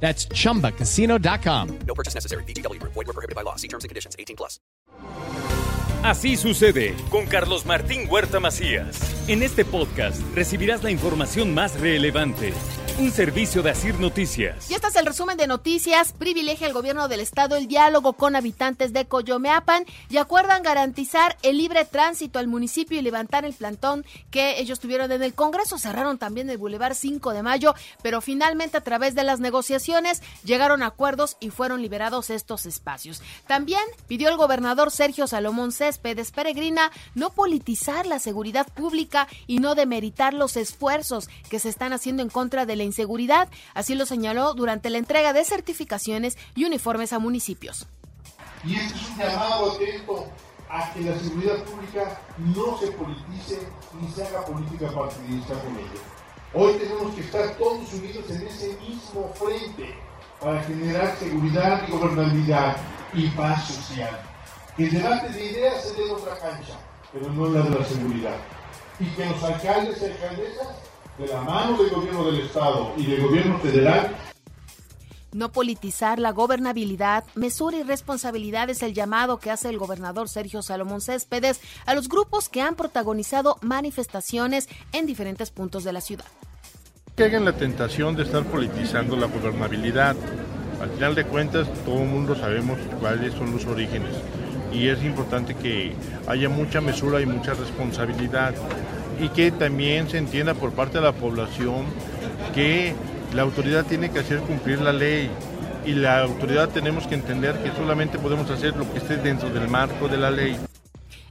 That's chumbacasino.com. No purchase necessary. BGW. Void were prohibited by law. See terms and conditions. 18 plus. Así sucede con Carlos Martín Huerta Macías. En este podcast recibirás la información más relevante. Un servicio de Asir Noticias. Y este es el resumen de noticias. Privilegia el gobierno del estado el diálogo con habitantes de Coyomeapan y acuerdan garantizar el libre tránsito al municipio y levantar el plantón que ellos tuvieron en el Congreso. Cerraron también el Boulevard 5 de Mayo, pero finalmente a través de las negociaciones llegaron a acuerdos y fueron liberados estos espacios. También pidió el gobernador Sergio Salomón Céspedes Peregrina no politizar la seguridad pública y no demeritar los esfuerzos que se están haciendo en contra de la inseguridad. Así lo señaló durante la entrega de certificaciones y uniformes a municipios. Y este es un llamado atento a que la seguridad pública no se politice ni se haga política partidista con ella. Hoy tenemos que estar todos unidos en ese mismo frente para generar seguridad gobernabilidad y paz social. Que el debate de ideas se dé en otra cancha, pero no en la de la seguridad. Y que los alcaldes y alcaldesas de la mano del gobierno del Estado y del gobierno federal no politizar la gobernabilidad, mesura y responsabilidad es el llamado que hace el gobernador Sergio Salomón Céspedes a los grupos que han protagonizado manifestaciones en diferentes puntos de la ciudad. Que hagan la tentación de estar politizando la gobernabilidad. Al final de cuentas, todo el mundo sabemos cuáles son los orígenes y es importante que haya mucha mesura y mucha responsabilidad y que también se entienda por parte de la población que la autoridad tiene que hacer cumplir la ley y la autoridad tenemos que entender que solamente podemos hacer lo que esté dentro del marco de la ley.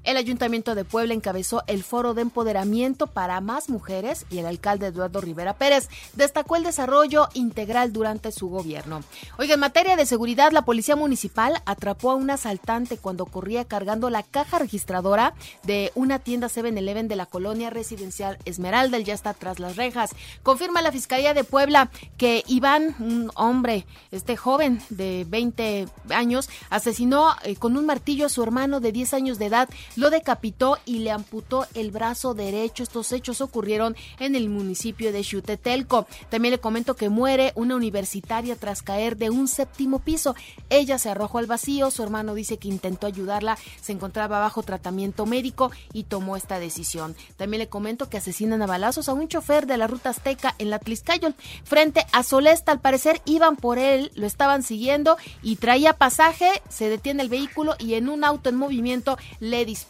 El Ayuntamiento de Puebla encabezó el foro de empoderamiento para más mujeres y el alcalde Eduardo Rivera Pérez destacó el desarrollo integral durante su gobierno. Oiga, en materia de seguridad, la Policía Municipal atrapó a un asaltante cuando corría cargando la caja registradora de una tienda 7-Eleven de la colonia residencial Esmeralda. Él ya está tras las rejas. Confirma la Fiscalía de Puebla que Iván, un hombre, este joven de 20 años, asesinó eh, con un martillo a su hermano de 10 años de edad lo decapitó y le amputó el brazo derecho. Estos hechos ocurrieron en el municipio de Xutetelco. También le comento que muere una universitaria tras caer de un séptimo piso. Ella se arrojó al vacío, su hermano dice que intentó ayudarla, se encontraba bajo tratamiento médico y tomó esta decisión. También le comento que asesinan a balazos a un chofer de la ruta azteca en la Tliscayol. Frente a Solesta, al parecer iban por él, lo estaban siguiendo y traía pasaje, se detiene el vehículo y en un auto en movimiento le disparan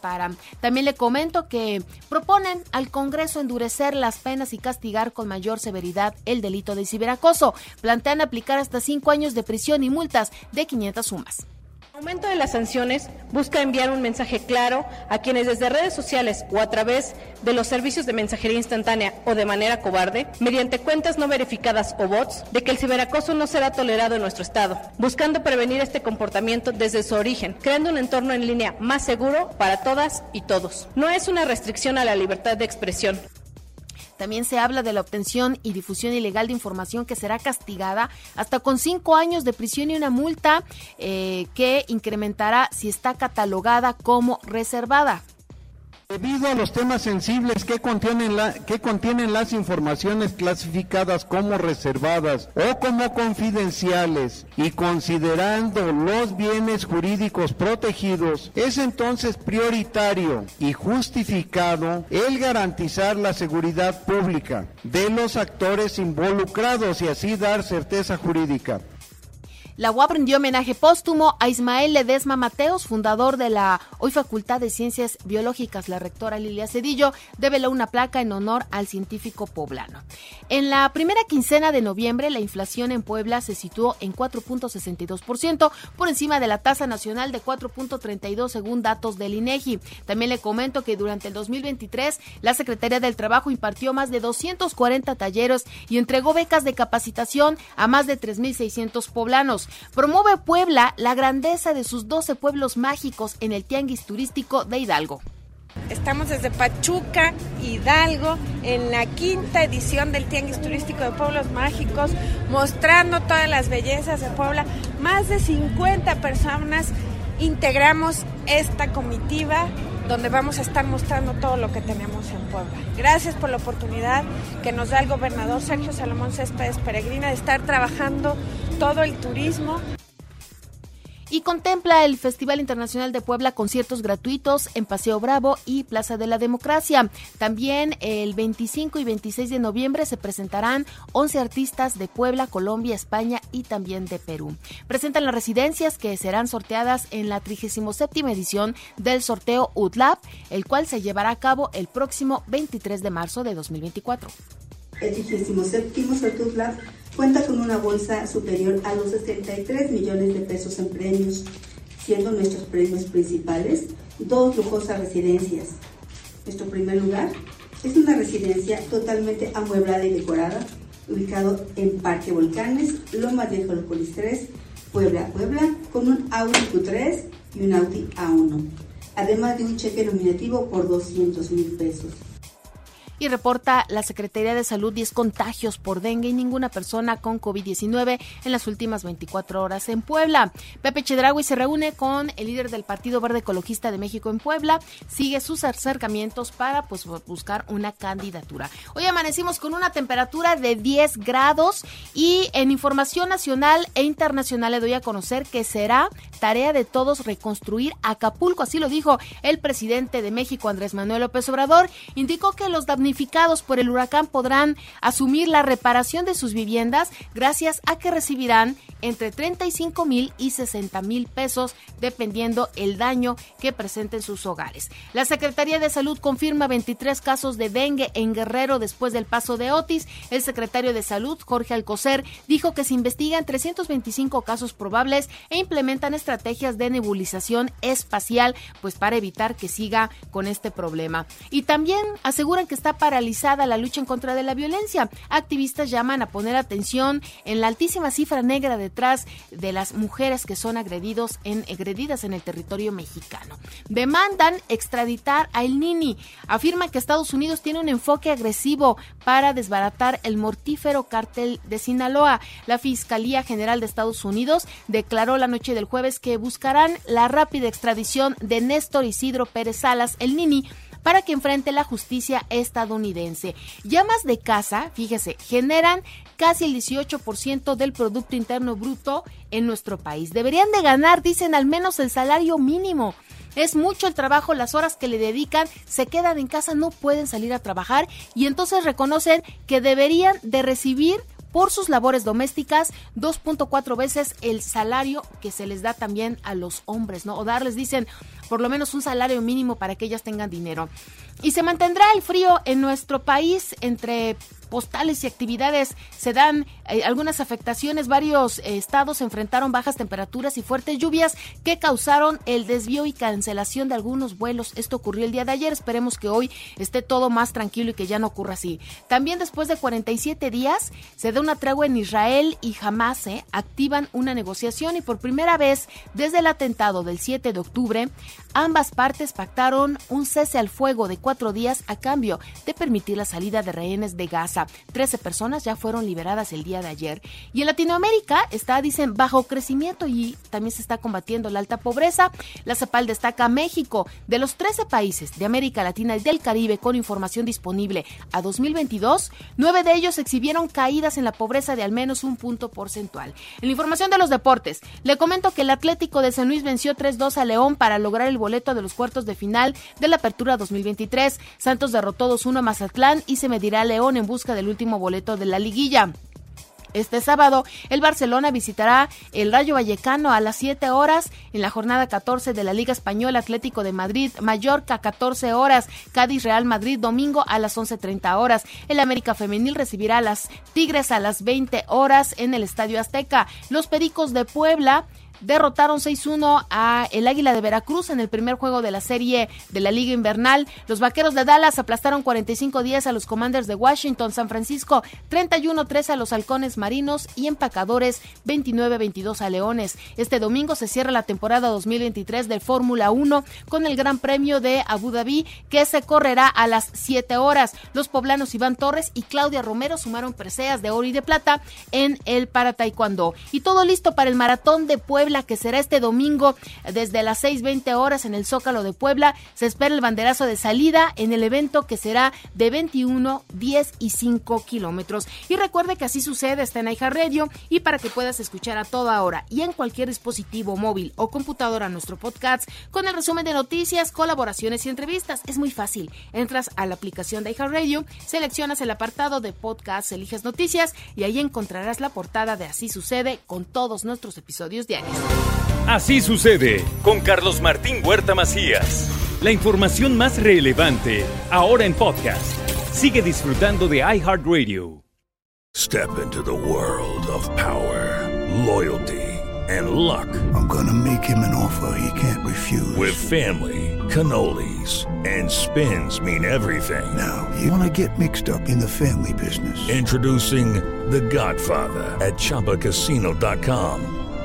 También le comento que proponen al Congreso endurecer las penas y castigar con mayor severidad el delito de ciberacoso. Plantean aplicar hasta cinco años de prisión y multas de 500 sumas. El aumento de las sanciones busca enviar un mensaje claro a quienes desde redes sociales o a través de los servicios de mensajería instantánea o de manera cobarde, mediante cuentas no verificadas o bots, de que el ciberacoso no será tolerado en nuestro Estado, buscando prevenir este comportamiento desde su origen, creando un entorno en línea más seguro para todas y todos. No es una restricción a la libertad de expresión, también se habla de la obtención y difusión ilegal de información que será castigada hasta con cinco años de prisión y una multa eh, que incrementará si está catalogada como reservada. Debido a los temas sensibles que contienen, que contienen las informaciones clasificadas como reservadas o como confidenciales y considerando los bienes jurídicos protegidos, es entonces prioritario y justificado el garantizar la seguridad pública de los actores involucrados y así dar certeza jurídica. La UAP rindió homenaje póstumo a Ismael Ledesma Mateos, fundador de la hoy Facultad de Ciencias Biológicas. La rectora Lilia Cedillo develó una placa en honor al científico poblano. En la primera quincena de noviembre, la inflación en Puebla se situó en 4.62%, por encima de la tasa nacional de 4.32 según datos del INEGI. También le comento que durante el 2023, la Secretaría del Trabajo impartió más de 240 talleres y entregó becas de capacitación a más de 3.600 poblanos. Promueve Puebla la grandeza de sus 12 pueblos mágicos en el Tianguis Turístico de Hidalgo. Estamos desde Pachuca, Hidalgo, en la quinta edición del Tianguis Turístico de Pueblos Mágicos, mostrando todas las bellezas de Puebla. Más de 50 personas integramos esta comitiva donde vamos a estar mostrando todo lo que tenemos en Puebla. Gracias por la oportunidad que nos da el gobernador Sergio Salomón Céspedes Peregrina de estar trabajando todo el turismo y contempla el Festival Internacional de Puebla conciertos gratuitos en Paseo Bravo y Plaza de la Democracia. También el 25 y 26 de noviembre se presentarán 11 artistas de Puebla, Colombia, España y también de Perú. Presentan las residencias que serán sorteadas en la 37 edición del sorteo UTLAB, el cual se llevará a cabo el próximo 23 de marzo de 2024. El 37 sorteo UTLAB cuenta con una bolsa superior a los 63 millones de pesos en premios, siendo nuestros premios principales dos lujosas residencias. Nuestro primer lugar es una residencia totalmente amueblada y decorada, ubicado en Parque Volcanes, Loma de Jolopolis 3, Puebla, Puebla, con un Audi Q3 y un Audi A1, además de un cheque nominativo por 200 mil pesos y reporta la Secretaría de Salud 10 contagios por dengue y ninguna persona con COVID-19 en las últimas 24 horas en Puebla. Pepe Chedragui se reúne con el líder del Partido Verde Ecologista de México en Puebla, sigue sus acercamientos para pues, buscar una candidatura. Hoy amanecimos con una temperatura de 10 grados y en información nacional e internacional le doy a conocer que será tarea de todos reconstruir Acapulco, así lo dijo el presidente de México Andrés Manuel López Obrador, indicó que los damnificados por el huracán podrán asumir la reparación de sus viviendas gracias a que recibirán entre 35 mil y 60 mil pesos dependiendo el daño que presenten sus hogares. La Secretaría de Salud confirma 23 casos de dengue en Guerrero después del paso de Otis. El secretario de Salud, Jorge Alcocer, dijo que se investigan 325 casos probables e implementan estrategias de nebulización espacial pues para evitar que siga con este problema. Y también aseguran que está paralizada la lucha en contra de la violencia. Activistas llaman a poner atención en la altísima cifra negra detrás de las mujeres que son agredidos en, agredidas en el territorio mexicano. Demandan extraditar a El Nini. Afirman que Estados Unidos tiene un enfoque agresivo para desbaratar el mortífero cártel de Sinaloa. La Fiscalía General de Estados Unidos declaró la noche del jueves que buscarán la rápida extradición de Néstor Isidro Pérez Salas, el Nini, para que enfrente la justicia estadounidense. Llamas de casa, fíjese, generan casi el 18% del Producto Interno Bruto en nuestro país. Deberían de ganar, dicen, al menos el salario mínimo. Es mucho el trabajo, las horas que le dedican, se quedan en casa, no pueden salir a trabajar y entonces reconocen que deberían de recibir por sus labores domésticas 2.4 veces el salario que se les da también a los hombres, ¿no? O darles, dicen, por lo menos un salario mínimo para que ellas tengan dinero. Y se mantendrá el frío en nuestro país entre postales y actividades se dan eh, algunas afectaciones. Varios eh, estados enfrentaron bajas temperaturas y fuertes lluvias que causaron el desvío y cancelación de algunos vuelos. Esto ocurrió el día de ayer. Esperemos que hoy esté todo más tranquilo y que ya no ocurra así. También después de 47 días se da una tregua en Israel y Hamas eh, activan una negociación y por primera vez desde el atentado del 7 de octubre ambas partes pactaron un cese al fuego de cuatro días a cambio de permitir la salida de rehenes de Gaza. 13 personas ya fueron liberadas el día de ayer. Y en Latinoamérica está, dicen, bajo crecimiento y también se está combatiendo la alta pobreza. La CEPAL destaca México. De los 13 países de América Latina y del Caribe con información disponible a 2022, nueve de ellos exhibieron caídas en la pobreza de al menos un punto porcentual. En la información de los deportes, le comento que el Atlético de San Luis venció 3-2 a León para lograr el boleto de los cuartos de final de la Apertura 2023. Santos derrotó 2-1 a Mazatlán y se medirá a León en busca del último boleto de la liguilla. Este sábado, el Barcelona visitará el Rayo Vallecano a las 7 horas en la jornada 14 de la Liga Española Atlético de Madrid, Mallorca 14 horas, Cádiz Real Madrid domingo a las 11.30 horas. El América Femenil recibirá a las Tigres a las 20 horas en el Estadio Azteca. Los Pericos de Puebla derrotaron 6-1 a el Águila de Veracruz en el primer juego de la serie de la Liga Invernal. Los Vaqueros de Dallas aplastaron 45-10 a los Commanders de Washington, San Francisco 31-13 a los Halcones Marinos y Empacadores 29-22 a Leones. Este domingo se cierra la temporada 2023 del Fórmula 1 con el Gran Premio de Abu Dhabi que se correrá a las 7 horas. Los poblanos Iván Torres y Claudia Romero sumaron preseas de oro y de plata en el para taekwondo. Y todo listo para el maratón de Puebla que será este domingo desde las 6.20 horas en el Zócalo de Puebla. Se espera el banderazo de salida en el evento que será de 21, 10 y 5 kilómetros. Y recuerde que así sucede, está en Radio y para que puedas escuchar a toda hora y en cualquier dispositivo móvil o computadora nuestro podcast con el resumen de noticias, colaboraciones y entrevistas. Es muy fácil. Entras a la aplicación de Radio, seleccionas el apartado de podcast, eliges noticias y ahí encontrarás la portada de Así sucede con todos nuestros episodios diarios. Así sucede con Carlos Martín Huerta Macías. La información más relevante ahora en podcast. Sigue disfrutando de iHeartRadio. Step into the world of power, loyalty and luck. I'm gonna make him an offer he can't refuse. With family, cannolis and spins mean everything. Now, you wanna get mixed up in the family business. Introducing The Godfather at chapacasino.com.